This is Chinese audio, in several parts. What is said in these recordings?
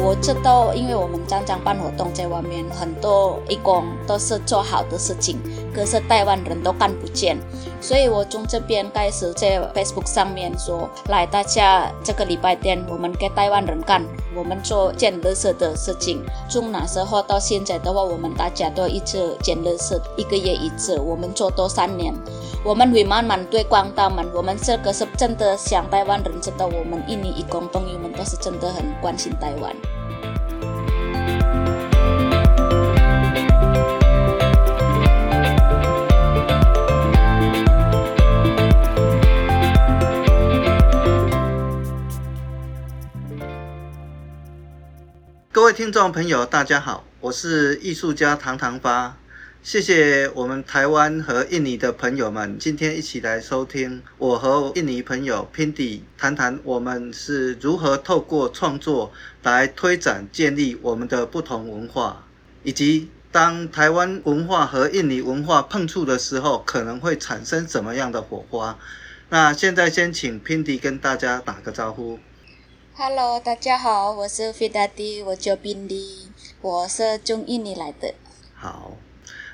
我知道，因为我们常常办活动在外面，很多义工都是做好的事情，可是台湾人都看不见。所以我从这边开始在 Facebook 上面说，来大家这个礼拜天，我们给台湾人看，我们做捡垃圾的事情。从那时候到现在的话，我们大家都一直捡垃圾，一个月一次，我们做多三年。我们会慢慢对广他们，我们这个是真的想台湾人知道，我们印尼义工朋友们都是真的很关心台湾。各位听众朋友，大家好，我是艺术家唐唐发。谢谢我们台湾和印尼的朋友们，今天一起来收听我和印尼朋友 Pindy 谈谈我们是如何透过创作来推展建立我们的不同文化，以及当台湾文化和印尼文化碰触的时候，可能会产生什么样的火花。那现在先请 Pindy 跟大家打个招呼。Hello，大家好，我是 Fidati，我叫 Pindy，我是从印尼来的。好，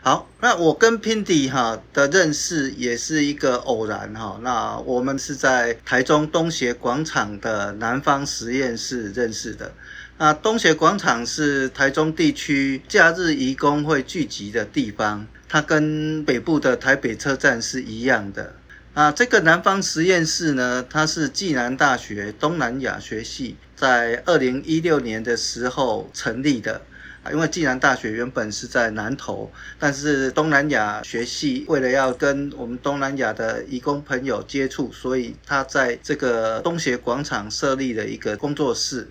好，那我跟平弟哈的认识也是一个偶然哈。那我们是在台中东协广场的南方实验室认识的。那东协广场是台中地区假日移工会聚集的地方，它跟北部的台北车站是一样的。啊，这个南方实验室呢，它是暨南大学东南亚学系在二零一六年的时候成立的。啊，因为暨南大学原本是在南投，但是东南亚学系为了要跟我们东南亚的移工朋友接触，所以他在这个东协广场设立了一个工作室。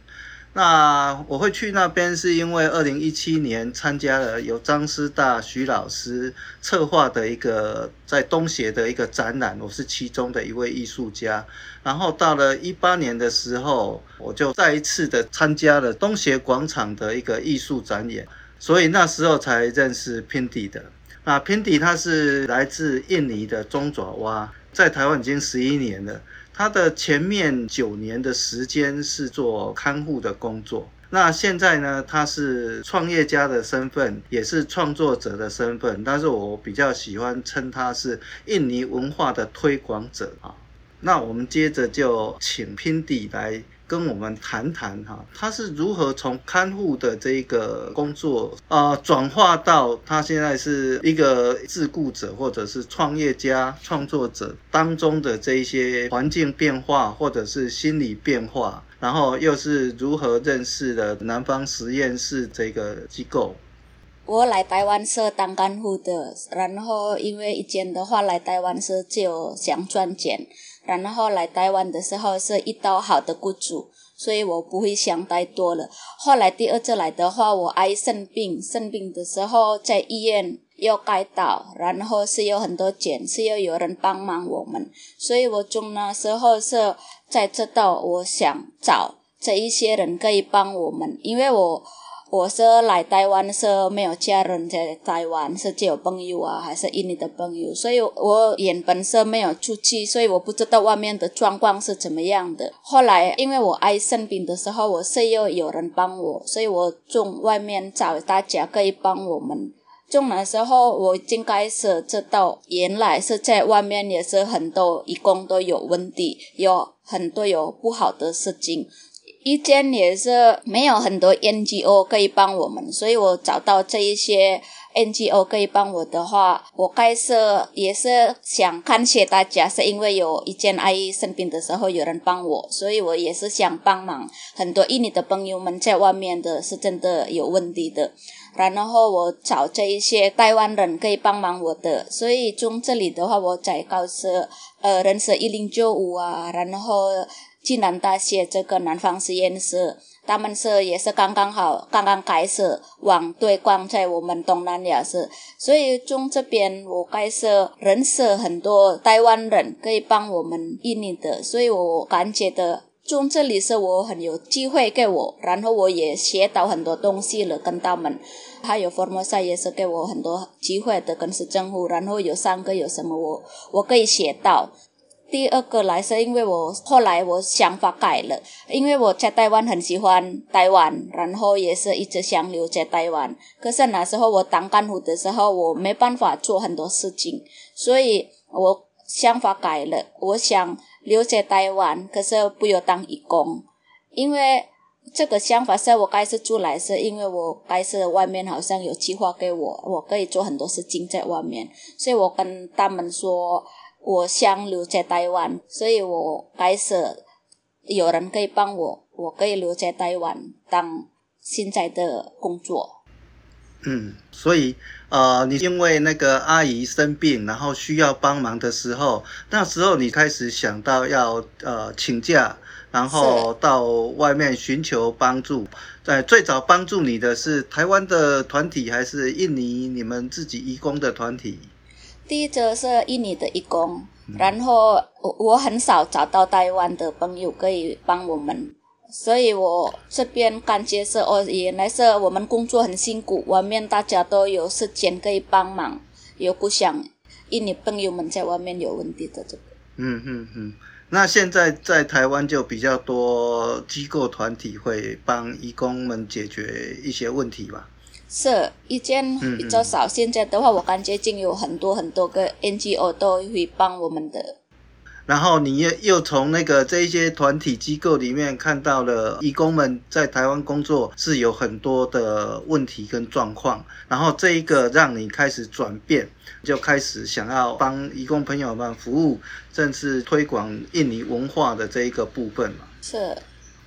那我会去那边，是因为二零一七年参加了由张师大徐老师策划的一个在东协的一个展览，我是其中的一位艺术家。然后到了一八年的时候，我就再一次的参加了东协广场的一个艺术展演，所以那时候才认识 Pindy 的。那 Pindy 他是来自印尼的中爪哇，在台湾已经十一年了。他的前面九年的时间是做看护的工作，那现在呢，他是创业家的身份，也是创作者的身份，但是我比较喜欢称他是印尼文化的推广者啊。那我们接着就请品弟来。跟我们谈谈哈，他是如何从看护的这一个工作啊转化到他现在是一个自雇者或者是创业家、创作者当中的这一些环境变化或者是心理变化，然后又是如何认识了南方实验室这个机构。我来台湾是当看护的，然后因为以前的话来台湾是就想赚钱。然后来台湾的时候是遇到好的雇主，所以我不会想太多了。后来第二次来的话，我爱生病，生病的时候在医院要开刀，然后是有很多钱，是要有人帮忙我们，所以我中那时候是在这道，我想找这一些人可以帮我们，因为我。我是来台湾是没有家人在台湾，是只有朋友啊，还是印尼的朋友，所以我原本是没有出去，所以我不知道外面的状况是怎么样的。后来因为我爱生病的时候，我是要有人帮我，所以我从外面找大家可以帮我们。从那时候我已经开始知道，原来是在外面也是很多义工都有问题，有很多有不好的事情。以前也是没有很多 NGO 可以帮我们，所以我找到这一些 NGO 可以帮我的话，我开始也是想感谢大家，是因为有一件阿姨生病的时候有人帮我，所以我也是想帮忙很多印尼的朋友们在外面的是真的有问题的，然后我找这一些台湾人可以帮忙我的，所以从这里的话，我才告诉呃认识一零九五啊，然后。暨南大学这个南方实验室，他们是也是刚刚好，刚刚开始往推广在我们东南亚是，所以从这边我开始认识很多台湾人可以帮我们印尼的，所以我感觉的从这里是我很有机会给我，然后我也学到很多东西了跟他们，还有 Formosa 也是给我很多机会的，跟市政府，然后有三个有什么我我可以写到。第二个来是因为我后来我想法改了，因为我在台湾很喜欢台湾，然后也是一直想留在台湾。可是那时候我当干部的时候，我没办法做很多事情，所以我想法改了，我想留在台湾，可是不要当义工，因为这个想法是我开始出来是因为我开始外面好像有计划给我，我可以做很多事情在外面，所以我跟他们说。我想留在台湾，所以我开始有人可以帮我，我可以留在台湾当现在的工作。嗯，所以呃，你因为那个阿姨生病，然后需要帮忙的时候，那时候你开始想到要呃请假，然后到外面寻求帮助。在最早帮助你的是台湾的团体，还是印尼你们自己移工的团体？第一个是印尼的义工，然后我我很少找到台湾的朋友可以帮我们，所以我这边感觉是哦，原来是我们工作很辛苦，外面大家都有时间可以帮忙，又不想印尼朋友们在外面有问题的这个。嗯嗯嗯，那现在在台湾就比较多机构团体会帮义工们解决一些问题吧。是以前比较少，现在的话，我感觉已经有很多很多个 NGO 都会帮我们的。然后你又又从那个这一些团体机构里面看到了义工们在台湾工作是有很多的问题跟状况，然后这一个让你开始转变，就开始想要帮义工朋友们服务，甚至推广印尼文化的这一个部分嘛。是。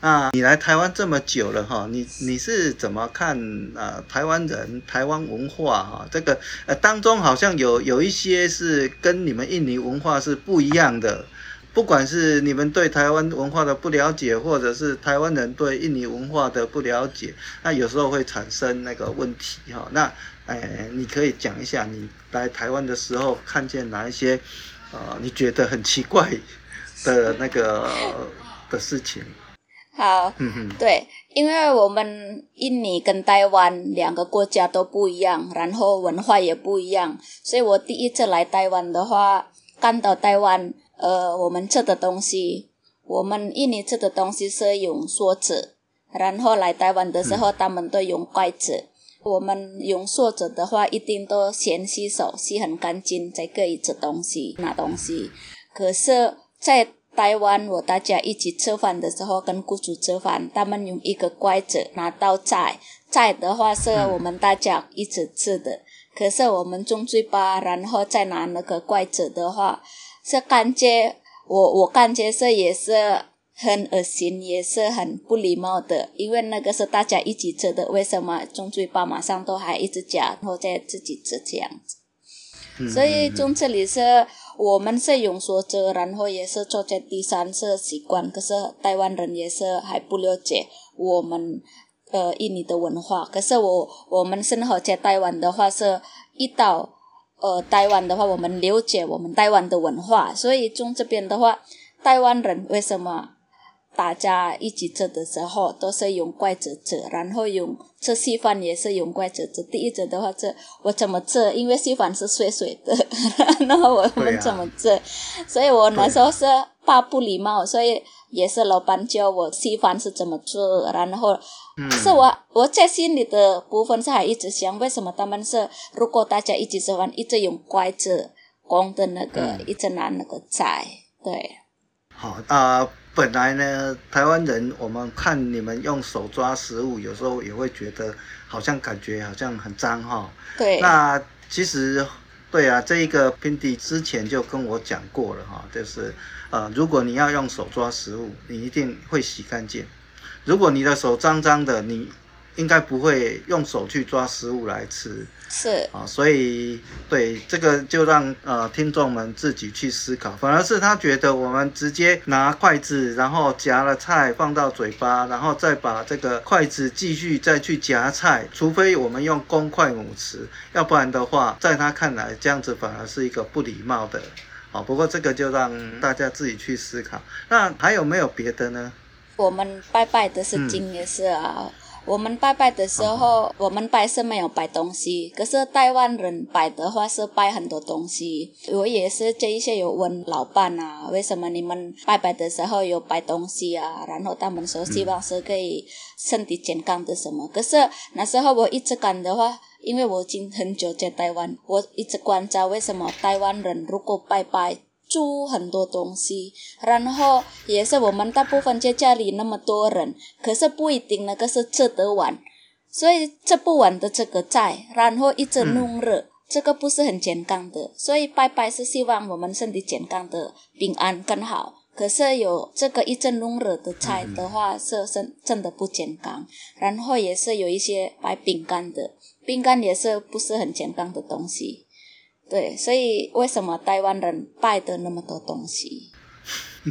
那你来台湾这么久了哈，你你是怎么看呃台湾人、台湾文化哈？这个呃当中好像有有一些是跟你们印尼文化是不一样的，不管是你们对台湾文化的不了解，或者是台湾人对印尼文化的不了解，那有时候会产生那个问题哈。那哎，你可以讲一下你来台湾的时候看见哪一些呃你觉得很奇怪的那个的事情。好，对，因为我们印尼跟台湾两个国家都不一样，然后文化也不一样，所以我第一次来台湾的话，看到台湾，呃，我们吃的东西，我们印尼吃的东西是用勺子，然后来台湾的时候，他们都用筷子。我们用勺子的话，一定都先洗手，洗很干净，才可以吃东西、拿东西。可是，在台湾，我大家一起吃饭的时候，跟雇主吃饭，他们用一个筷子拿到菜，菜的话是我们大家一起吃的。可是我们中嘴巴，然后再拿那个筷子的话，是感觉我我感觉是也是很恶心，也是很不礼貌的，因为那个是大家一起吃的，为什么中嘴巴马上都还一直夹，然后再自己吃这样子？所以从这里是。我们是用说这，然后也是坐在第三是习惯，可是台湾人也是还不了解我们呃印尼的文化。可是我我们生活在台湾的话，是一到呃台湾的话，我们了解我们台湾的文化。所以从这边的话，台湾人为什么？大家一起吃的时候都是用筷子吃，然后用吃稀饭也是用筷子吃。第一次的话，这我怎么吃？因为稀饭是碎碎的，然后我们怎么吃？啊、所以我那时候是怕不礼貌，所以也是老板教我稀饭是怎么做。然后，嗯、是我我在心里的部分是还一直想，为什么他们是如果大家一起吃饭，一直用筷子，光的那个、嗯、一直拿那个菜，对。好啊。呃本来呢，台湾人我们看你们用手抓食物，有时候也会觉得好像感觉好像很脏哈。对。那其实，对啊，这一个 Pindy 之前就跟我讲过了哈，就是呃，如果你要用手抓食物，你一定会洗干净。如果你的手脏脏的，你应该不会用手去抓食物来吃。是啊，所以对这个就让呃听众们自己去思考。反而是他觉得我们直接拿筷子，然后夹了菜放到嘴巴，然后再把这个筷子继续再去夹菜，除非我们用公筷母匙，要不然的话，在他看来这样子反而是一个不礼貌的。好，不过这个就让大家自己去思考。那还有没有别的呢？我们拜拜的是金也是啊。嗯我们拜拜的时候，我们拜是没有拜东西，可是台湾人拜的话是拜很多东西。我也是这一些有问老伴啊，为什么你们拜拜的时候有拜东西啊？然后他们说希望是可以身体健康的什么。可是那时候我一直感的话，因为我已经很久在台湾，我一直观察为什么台湾人如果拜拜。煮很多东西，然后也是我们大部分在家里那么多人，可是不一定那个是吃得完，所以吃不完的这个菜，然后一直弄热，这个不是很健康的。所以拜拜是希望我们身体健康的、平安更好。可是有这个一直弄热的菜的话，是真真的不健康。然后也是有一些白饼干的，饼干也是不是很健康的东西。对，所以为什么台湾人拜的那么多东西？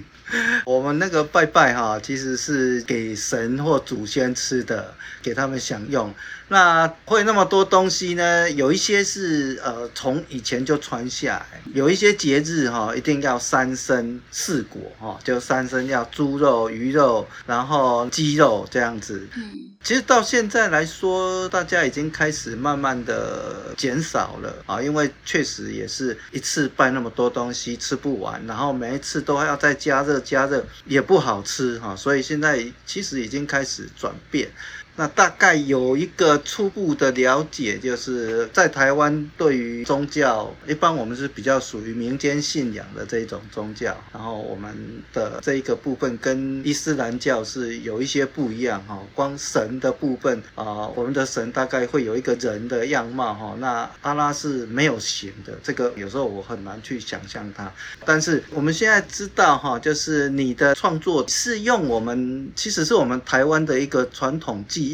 我们那个拜拜哈，其实是给神或祖先吃的，给他们享用。那会那么多东西呢？有一些是呃从以前就传下来，有一些节日哈，一定要三牲四果哈，就三牲要猪肉、鱼肉，然后鸡肉这样子。嗯，其实到现在来说，大家已经开始慢慢的减少了啊，因为确实也是一次拜那么多东西吃不完，然后每一次都还要再加热加热，也不好吃哈，所以现在其实已经开始转变。那大概有一个初步的了解，就是在台湾对于宗教，一般我们是比较属于民间信仰的这种宗教，然后我们的这一个部分跟伊斯兰教是有一些不一样哈。光神的部分啊，我们的神大概会有一个人的样貌哈。那阿拉是没有形的，这个有时候我很难去想象它。但是我们现在知道哈，就是你的创作是用我们，其实是我们台湾的一个传统技。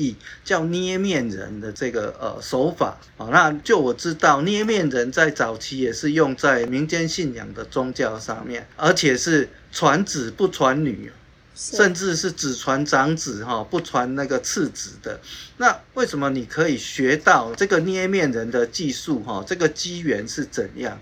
叫捏面人的这个呃手法啊，那就我知道捏面人在早期也是用在民间信仰的宗教上面，而且是传子不传女，甚至是只传长子哈，不传那个次子的。那为什么你可以学到这个捏面人的技术哈？这个机缘是怎样？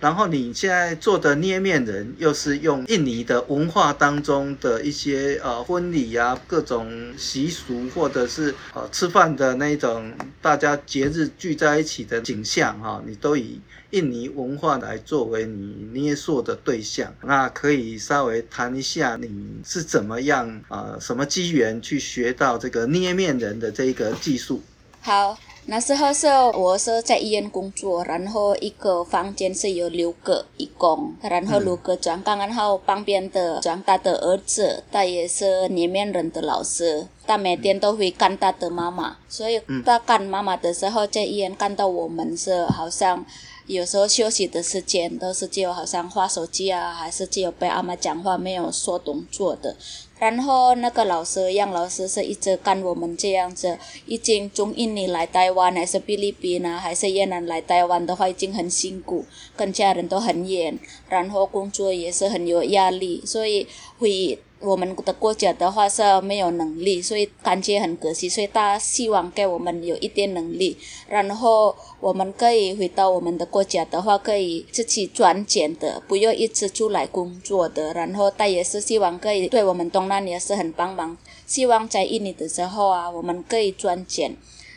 然后你现在做的捏面人，又是用印尼的文化当中的一些呃婚礼啊，各种习俗，或者是呃吃饭的那种大家节日聚在一起的景象哈，你都以印尼文化来作为你捏塑的对象。那可以稍微谈一下你是怎么样啊，什么机缘去学到这个捏面人的这一个技术？好。那时候是我是在医院工作，然后一个房间是有六个义工，然后六个转岗，然后旁边的转他的儿子，他也是里面人的老师，他每天都会看他的妈妈，所以他看妈妈的时候，在医院看到我们是好像有时候休息的时间都是只有好像划手机啊，还是只有被阿妈讲话，没有说动作的。然后那个老师杨老师是一直跟我们这样子，已经中印尼来台湾，还是菲律宾啊，还是越南来台湾的话，已经很辛苦，跟家人都很远，然后工作也是很有压力，所以会。我们的国家的话是没有能力，所以感觉很可惜。所以他希望给我们有一点能力，然后我们可以回到我们的国家的话，可以自己赚钱的，不用一直出来工作的。然后他也是希望可以对我们东南亚是很帮忙，希望在印尼的时候啊，我们可以赚钱。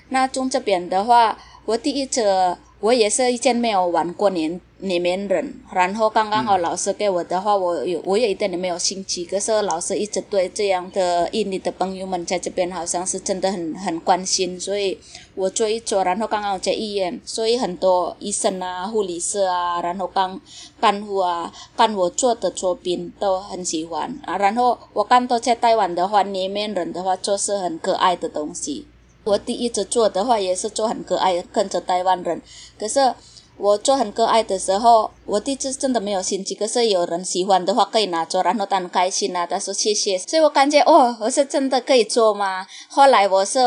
那从这边的话，我第一次。我也是以前没有玩过年里面人，然后刚刚好老师给我的话，我有我也一点点没有兴趣。可是老师一直对这样的印尼的朋友们在这边好像是真的很很关心，所以我做一做，然后刚刚好在医院，所以很多医生啊、护理师啊，然后干干部啊，看我做的作品都很喜欢啊。然后我看到在台湾的话，里面人的话做是很可爱的东西。我第一次做的话也是做很可爱，跟着台湾人。可是我做很可爱的时候，我第一次真的没有兴趣。可是有人喜欢的话，可以拿走，然后他很开心啊，他说谢谢。所以我感觉哦，我是真的可以做吗？后来我是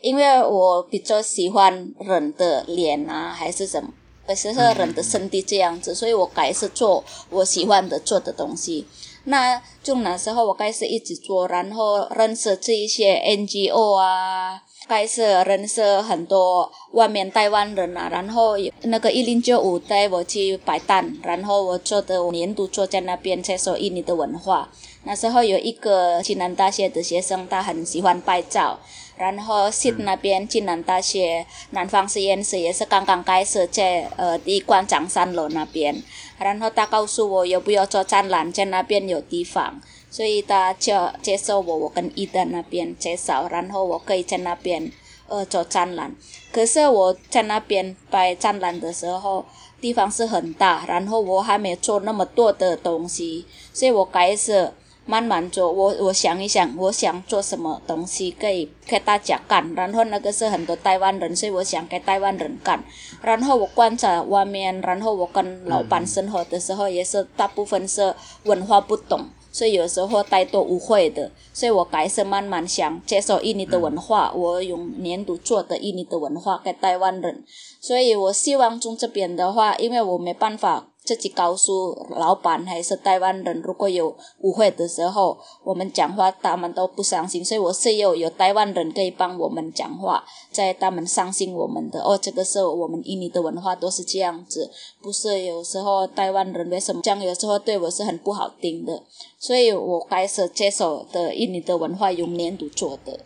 因为我比较喜欢人的脸啊，还是什么，还是人的身体这样子，所以我开始做我喜欢的做的东西。那就那时候我开始一直做，然后认识这一些 NGO 啊。开始认识很多外面台湾人啊，然后那个一零九五带我去摆摊，然后我做的我年度坐在那边接受印尼的文化。那时候有一个暨南大学的学生，他很喜欢拍照，然后 SEED 那边暨南大学南方实验室也是刚刚开设在呃第一关长三楼那边，然后他告诉我要不要做展览，在那边有地方，所以他就接受我，我跟伊登那边介绍，然后我可以在那边呃做展览。可是我在那边摆展览的时候，地方是很大，然后我还没做那么多的东西，所以我开始。慢慢做，我我想一想，我想做什么东西可以给大家干。然后那个是很多台湾人，所以我想给台湾人干。然后我观察外面，然后我跟老板生活的时候，也是大部分是文化不懂，所以有时候太多误会的。所以我还是慢慢想接受印尼的文化，我用年度做的印尼的文化给台湾人。所以我希望从这边的话，因为我没办法。自己告诉老板还是台湾人，如果有误会的时候，我们讲话他们都不相信，所以我是有有台湾人可以帮我们讲话，在他们相信我们的哦，这个是我们印尼的文化都是这样子，不是有时候台湾人为什么这样，有时候对我是很不好听的，所以我开始接受的印尼的文化用粘土做的。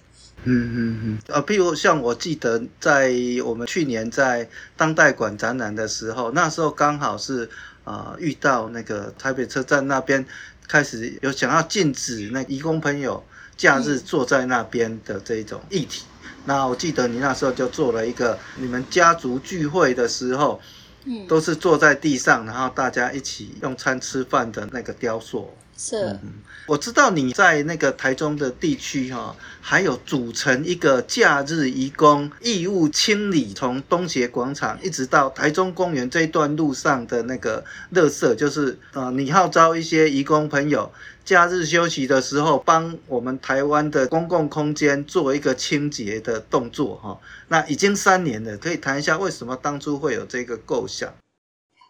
嗯嗯嗯，啊，譬如像我记得在我们去年在当代馆展览的时候，那时候刚好是啊、呃、遇到那个台北车站那边开始有想要禁止那移工朋友假日坐在那边的这种议题。嗯、那我记得你那时候就做了一个你们家族聚会的时候，嗯，都是坐在地上，然后大家一起用餐吃饭的那个雕塑。是、我知道你在那个台中的地区哈，还有组成一个假日义工义务清理，从东协广场一直到台中公园这一段路上的那个垃圾，就是呃，你号召一些义工朋友假日休息的时候，帮我们台湾的公共空间做一个清洁的动作哈。那已经三年了，可以谈一下为什么当初会有这个构想？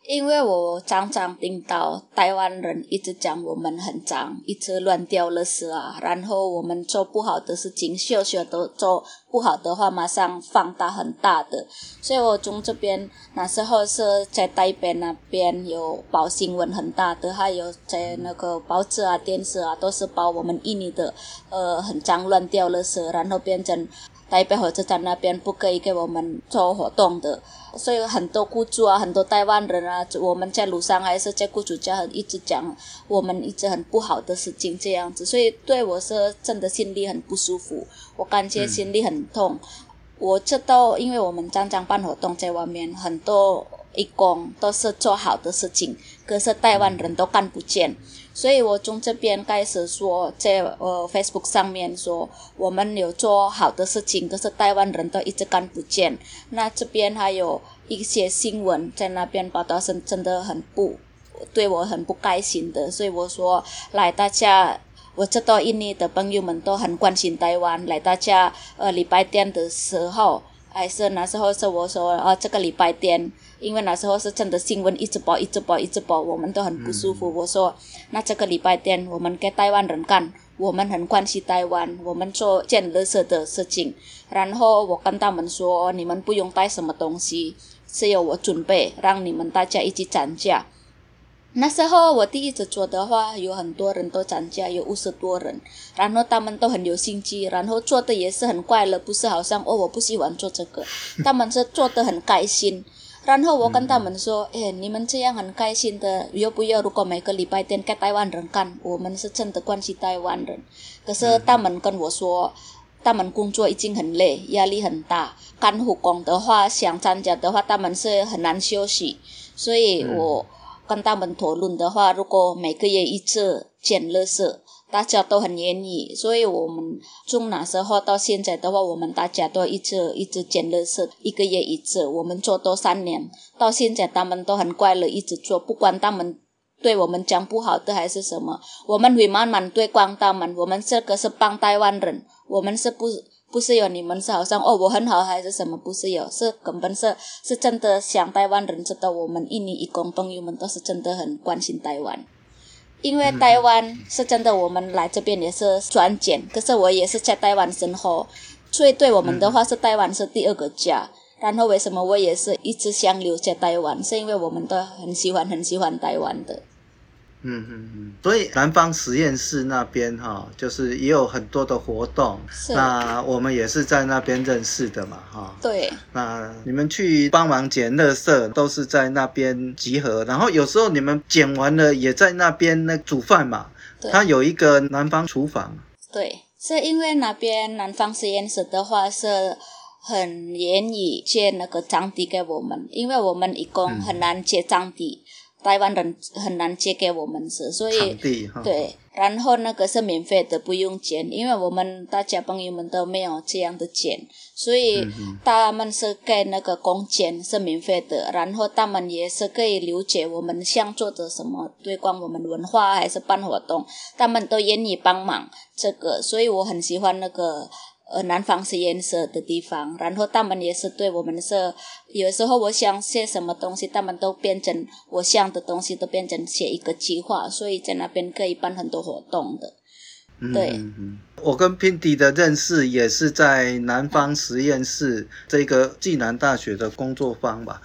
因为我常常听到台湾人一直讲我们很脏，一直乱丢垃圾啊，然后我们做不好的事情，小小的做不好的话，马上放大很大的。所以我从这边那时候是在台北那边有报新闻很大的，还有在那个报纸啊、电视啊，都是报我们印尼的呃很脏乱丢垃圾，然后变成。台北火车站那边不可以给我们做活动的，所以很多雇主啊，很多台湾人啊，我们在路上还是在雇主家一直讲我们一直很不好的事情这样子，所以对我是真的心里很不舒服，我感觉心里很痛。我知道，因为我们常常办活动在外面，很多义工都是做好的事情，可是台湾人都看不见。所以我从这边开始说，在呃 Facebook 上面说，我们有做好的事情，可是台湾人都一直看不见。那这边还有一些新闻在那边报道，是真的很不对我很不开心的。所以我说，来大家，我知道印尼的朋友们都很关心台湾，来大家呃礼拜天的时候，还是那时候是我说啊这个礼拜天。因为那时候是真的新闻一直播一直播一直播，我们都很不舒服。我说，那这个礼拜天我们给台湾人干，我们很关心台湾，我们做捡垃圾的事情。然后我跟他们说，你们不用带什么东西，是由我准备，让你们大家一起涨价。那时候我第一次做的话，有很多人都涨价，有五十多人，然后他们都很有心机，然后做的也是很快乐，不是好像哦我不喜欢做这个，他们是做的很开心。然后我跟他们说：“哎，你们这样很开心的，要不要？如果每个礼拜天给台湾人干，我们是真的关心台湾人。可是他们跟我说，他们工作已经很累，压力很大。干护工的话，想参加的话，他们是很难休息。所以我跟他们讨论的话，如果每个月一次捡垃圾。”大家都很愿意，所以我们从那时候到现在的话，我们大家都一直一直捡垃圾，一个月一次，我们做多三年，到现在他们都很快乐，一直做，不管他们对我们讲不好的还是什么，我们会慢慢推广他们。我们这个是帮台湾人，我们是不不是有你们是好像哦我很好还是什么，不是有，是根本是是真的想台湾人知道我们印尼义工朋友们都是真的很关心台湾。因为台湾是真的，我们来这边也是转检，可是我也是在台湾生活，所以对我们的话是台湾是第二个家。然后为什么我也是一直想留在台湾，是因为我们都很喜欢很喜欢台湾的。嗯嗯嗯，所以南方实验室那边哈，就是也有很多的活动。是。那我们也是在那边认识的嘛，哈。对。那你们去帮忙捡垃圾，都是在那边集合。然后有时候你们捡完了，也在那边那煮饭嘛。对。它有一个南方厨房。对，是因为那边南方实验室的话是很愿意借那个场地给我们，因为我们一共很难借场地。嗯台湾人很难借给我们是，所以对，然后那个是免费的，不用钱，因为我们大家朋友们都没有这样的钱，所以他们是给那个工钱是免费的，然后他们也是可以了解我们想做的什么，推广我们文化还是办活动，他们都愿意帮忙这个，所以我很喜欢那个。呃，南方实验室的地方，然后他们也是对我们是，有时候我想写什么东西，他们都变成我想的东西，都变成写一个计划，所以在那边可以办很多活动的。对，嗯嗯、我跟 Pindy 的认识也是在南方实验室这个暨南大学的工作坊吧。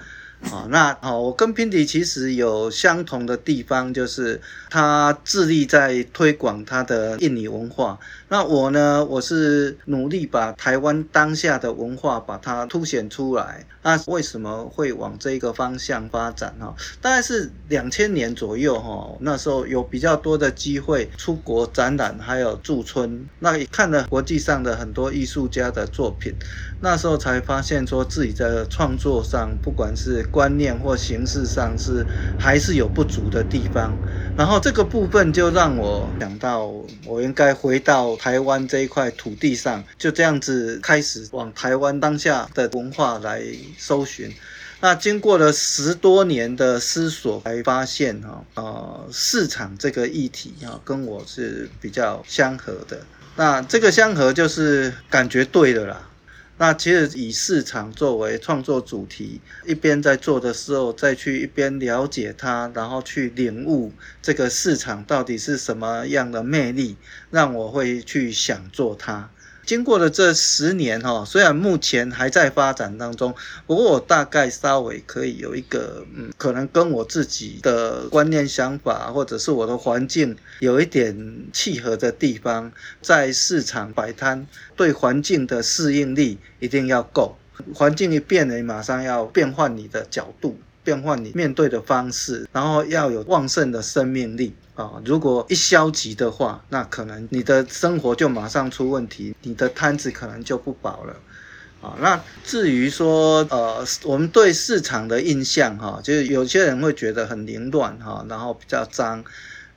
啊，那好，我跟 Pindy 其实有相同的地方，就是他致力在推广他的印尼文化。那我呢，我是努力把台湾当下的文化把它凸显出来。那为什么会往这个方向发展哈？大概是两千年左右哈，那时候有比较多的机会出国展览，还有驻村。那也看了国际上的很多艺术家的作品，那时候才发现说自己在创作上，不管是观念或形式上是还是有不足的地方，然后这个部分就让我想到，我应该回到台湾这一块土地上，就这样子开始往台湾当下的文化来搜寻。那经过了十多年的思索，才发现哈，呃，市场这个议题哈，跟我是比较相合的。那这个相合就是感觉对了啦。那其实以市场作为创作主题，一边在做的时候，再去一边了解它，然后去领悟这个市场到底是什么样的魅力，让我会去想做它。经过了这十年哈，虽然目前还在发展当中，不过我大概稍微可以有一个嗯，可能跟我自己的观念想法，或者是我的环境有一点契合的地方，在市场摆摊，对环境的适应力一定要够，环境一变，你马上要变换你的角度。变换你面对的方式，然后要有旺盛的生命力啊！如果一消极的话，那可能你的生活就马上出问题，你的摊子可能就不保了啊！那至于说呃，我们对市场的印象哈，就是有些人会觉得很凌乱哈，然后比较脏。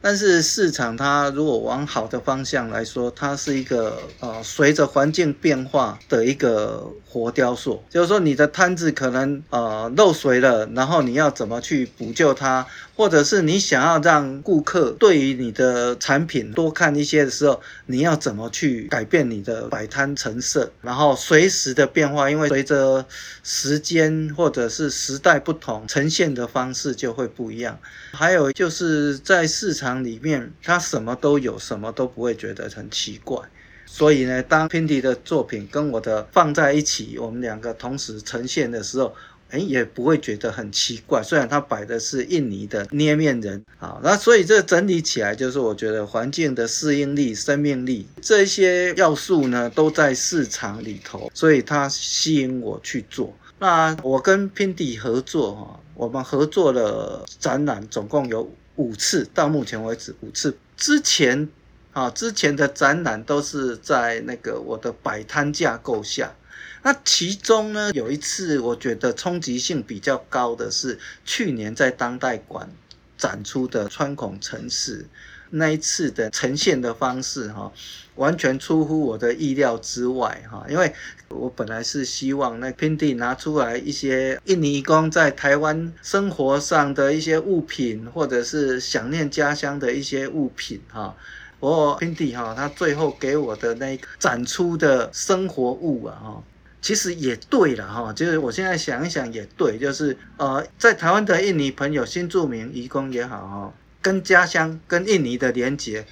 但是市场它如果往好的方向来说，它是一个呃随着环境变化的一个活雕塑。就是说你的摊子可能呃漏水了，然后你要怎么去补救它？或者是你想要让顾客对于你的产品多看一些的时候，你要怎么去改变你的摆摊成色？然后随时的变化，因为随着时间或者是时代不同，呈现的方式就会不一样。还有就是在市场里面，它什么都有，什么都不会觉得很奇怪。所以呢，当 Pindy 的作品跟我的放在一起，我们两个同时呈现的时候。哎，也不会觉得很奇怪。虽然它摆的是印尼的捏面人，好，那所以这整理起来就是，我觉得环境的适应力、生命力这些要素呢，都在市场里头，所以它吸引我去做。那我跟 Pindy 合作哈，我们合作了展览，总共有五次，到目前为止五次。之前啊，之前的展览都是在那个我的摆摊架构下。那其中呢，有一次我觉得冲击性比较高的是去年在当代馆展出的穿孔城市，那一次的呈现的方式哈，完全出乎我的意料之外哈，因为我本来是希望那 Pindy 拿出来一些印尼工在台湾生活上的一些物品，或者是想念家乡的一些物品哈，不过 Pindy 哈，他最后给我的那个展出的生活物啊哈。其实也对了哈，就是我现在想一想也对，就是呃，在台湾的印尼朋友、新住民、移工也好哈，跟家乡、跟印尼的连接，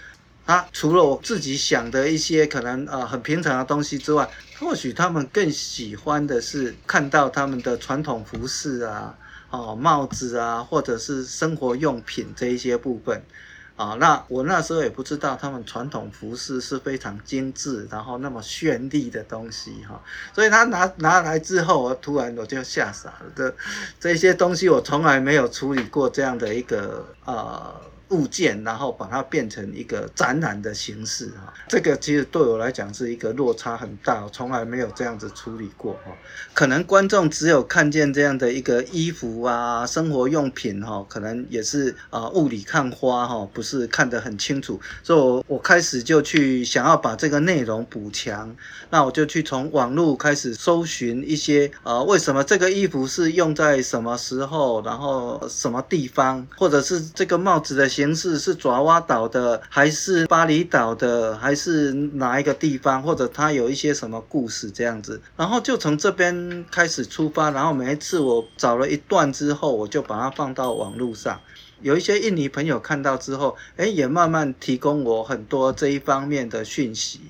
啊，除了我自己想的一些可能呃很平常的东西之外，或许他们更喜欢的是看到他们的传统服饰啊、哦帽子啊，或者是生活用品这一些部分。啊，那我那时候也不知道他们传统服饰是非常精致，然后那么绚丽的东西哈，所以他拿拿来之后，我突然我就吓傻了，这这些东西我从来没有处理过这样的一个啊。物件，然后把它变成一个展览的形式哈，这个其实对我来讲是一个落差很大，从来没有这样子处理过哈。可能观众只有看见这样的一个衣服啊，生活用品哈，可能也是啊雾里看花哈，不是看得很清楚，所以我我开始就去想要把这个内容补强，那我就去从网络开始搜寻一些啊，为什么这个衣服是用在什么时候，然后什么地方，或者是这个帽子的形式是爪哇岛的，还是巴厘岛的，还是哪一个地方？或者它有一些什么故事这样子？然后就从这边开始出发，然后每一次我找了一段之后，我就把它放到网络上。有一些印尼朋友看到之后，诶，也慢慢提供我很多这一方面的讯息。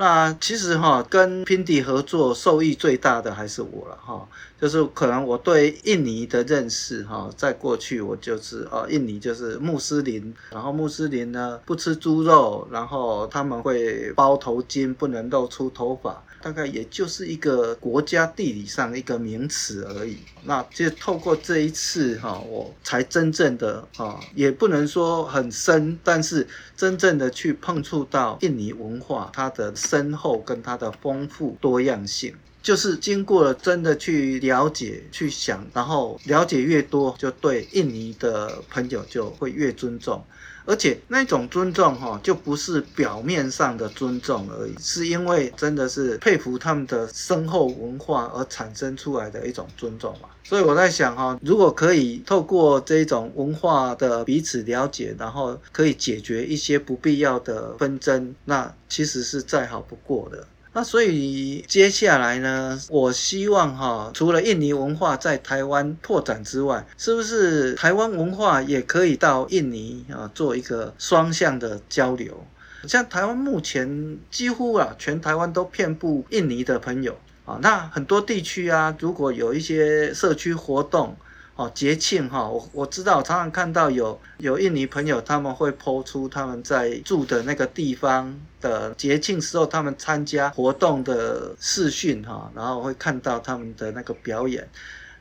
那其实哈，跟平迪合作受益最大的还是我了哈，就是可能我对印尼的认识哈，在过去我就是呃，印尼就是穆斯林，然后穆斯林呢不吃猪肉，然后他们会包头巾，不能露出头发。大概也就是一个国家地理上的一个名词而已。那就透过这一次哈，我才真正的啊，也不能说很深，但是真正的去碰触到印尼文化它的深厚跟它的丰富多样性，就是经过了真的去了解、去想，然后了解越多，就对印尼的朋友就会越尊重。而且那种尊重哈，就不是表面上的尊重而已，是因为真的是佩服他们的深厚文化而产生出来的一种尊重嘛。所以我在想哈，如果可以透过这种文化的彼此了解，然后可以解决一些不必要的纷争，那其实是再好不过的。那所以接下来呢，我希望哈，除了印尼文化在台湾拓展之外，是不是台湾文化也可以到印尼啊做一个双向的交流？像台湾目前几乎啊，全台湾都遍布印尼的朋友啊，那很多地区啊，如果有一些社区活动。哦，节庆哈，我我知道，常常看到有有印尼朋友他们会抛出他们在住的那个地方的节庆时候，他们参加活动的视讯哈，然后会看到他们的那个表演。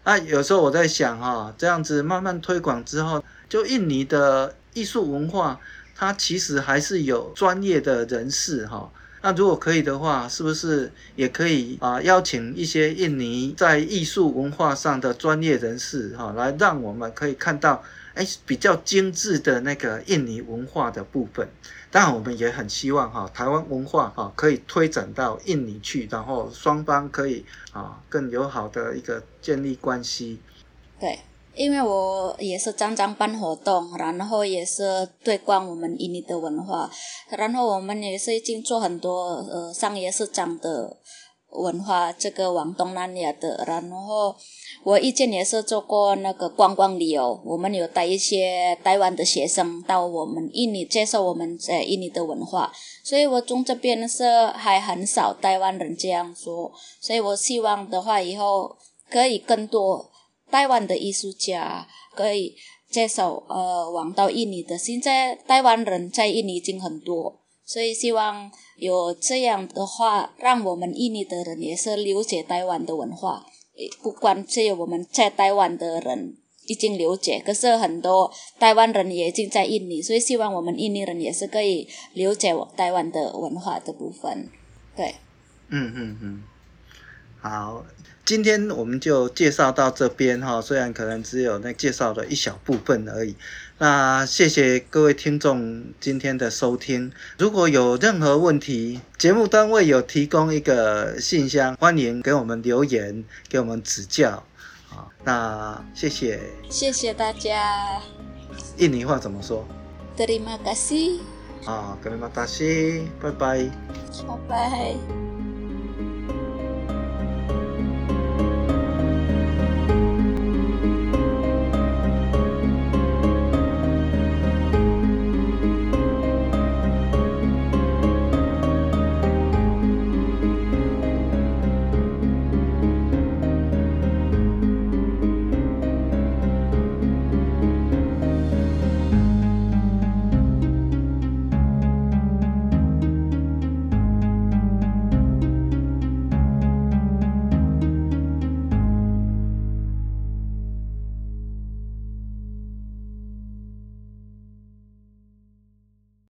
那有时候我在想哈，这样子慢慢推广之后，就印尼的艺术文化，它其实还是有专业的人士哈。那如果可以的话，是不是也可以啊邀请一些印尼在艺术文化上的专业人士哈，来让我们可以看到哎比较精致的那个印尼文化的部分。当然，我们也很希望哈台湾文化哈可以推展到印尼去，然后双方可以啊更友好的一个建立关系。对。因为我也是常常办活动，然后也是推广我们印尼的文化，然后我们也是已经做很多呃商业市场的文化，这个往东南亚的，然后我以前也是做过那个观光旅游，我们有带一些台湾的学生到我们印尼接受我们在印尼的文化，所以我从这边是还很少台湾人这样说，所以我希望的话以后可以更多。台湾的艺术家可以介绍呃往到印尼的，现在台湾人在印尼已经很多，所以希望有这样的话，让我们印尼的人也是了解台湾的文化。不管只有我们在台湾的人已经了解，可是很多台湾人也已经在印尼，所以希望我们印尼人也是可以了解我台湾的文化的部分。对，嗯嗯嗯，好。今天我们就介绍到这边哈，虽然可能只有那介绍的一小部分而已。那谢谢各位听众今天的收听。如果有任何问题，节目单位有提供一个信箱，欢迎给我们留言，给我们指教。好，那谢谢。谢谢大家。印尼话怎么说？Terima kasih。啊，Terima kasih。拜拜。拜拜。